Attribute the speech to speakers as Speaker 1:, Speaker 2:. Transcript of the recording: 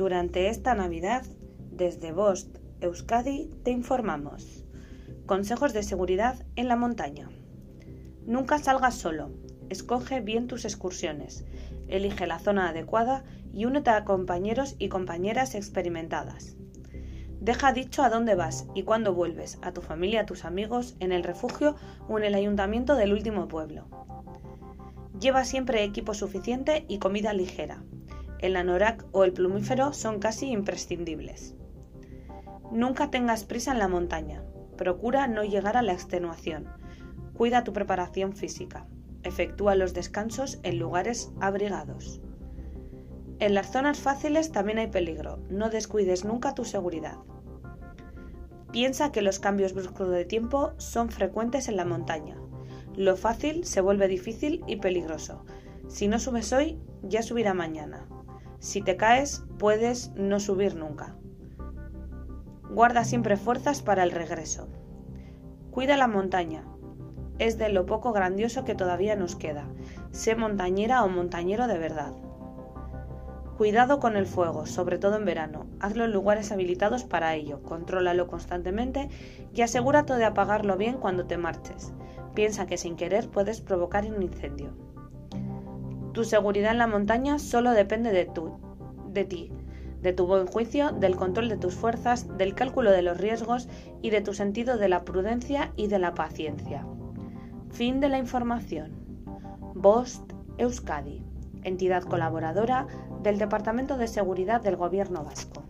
Speaker 1: Durante esta Navidad, desde Bost, Euskadi, te informamos. Consejos de seguridad en la montaña. Nunca salgas solo. Escoge bien tus excursiones. Elige la zona adecuada y únete a compañeros y compañeras experimentadas. Deja dicho a dónde vas y cuándo vuelves, a tu familia, a tus amigos, en el refugio o en el ayuntamiento del último pueblo. Lleva siempre equipo suficiente y comida ligera. El anorak o el plumífero son casi imprescindibles. Nunca tengas prisa en la montaña. Procura no llegar a la extenuación. Cuida tu preparación física. Efectúa los descansos en lugares abrigados. En las zonas fáciles también hay peligro. No descuides nunca tu seguridad. Piensa que los cambios bruscos de tiempo son frecuentes en la montaña. Lo fácil se vuelve difícil y peligroso. Si no subes hoy, ya subirá mañana. Si te caes, puedes no subir nunca. Guarda siempre fuerzas para el regreso. Cuida la montaña. Es de lo poco grandioso que todavía nos queda. Sé montañera o montañero de verdad. Cuidado con el fuego, sobre todo en verano. Hazlo en lugares habilitados para ello. Contrólalo constantemente y asegúrate de apagarlo bien cuando te marches. Piensa que sin querer puedes provocar un incendio. Tu seguridad en la montaña solo depende de, tu, de ti, de tu buen juicio, del control de tus fuerzas, del cálculo de los riesgos y de tu sentido de la prudencia y de la paciencia. Fin de la información. Bost Euskadi, entidad colaboradora del Departamento de Seguridad del Gobierno Vasco.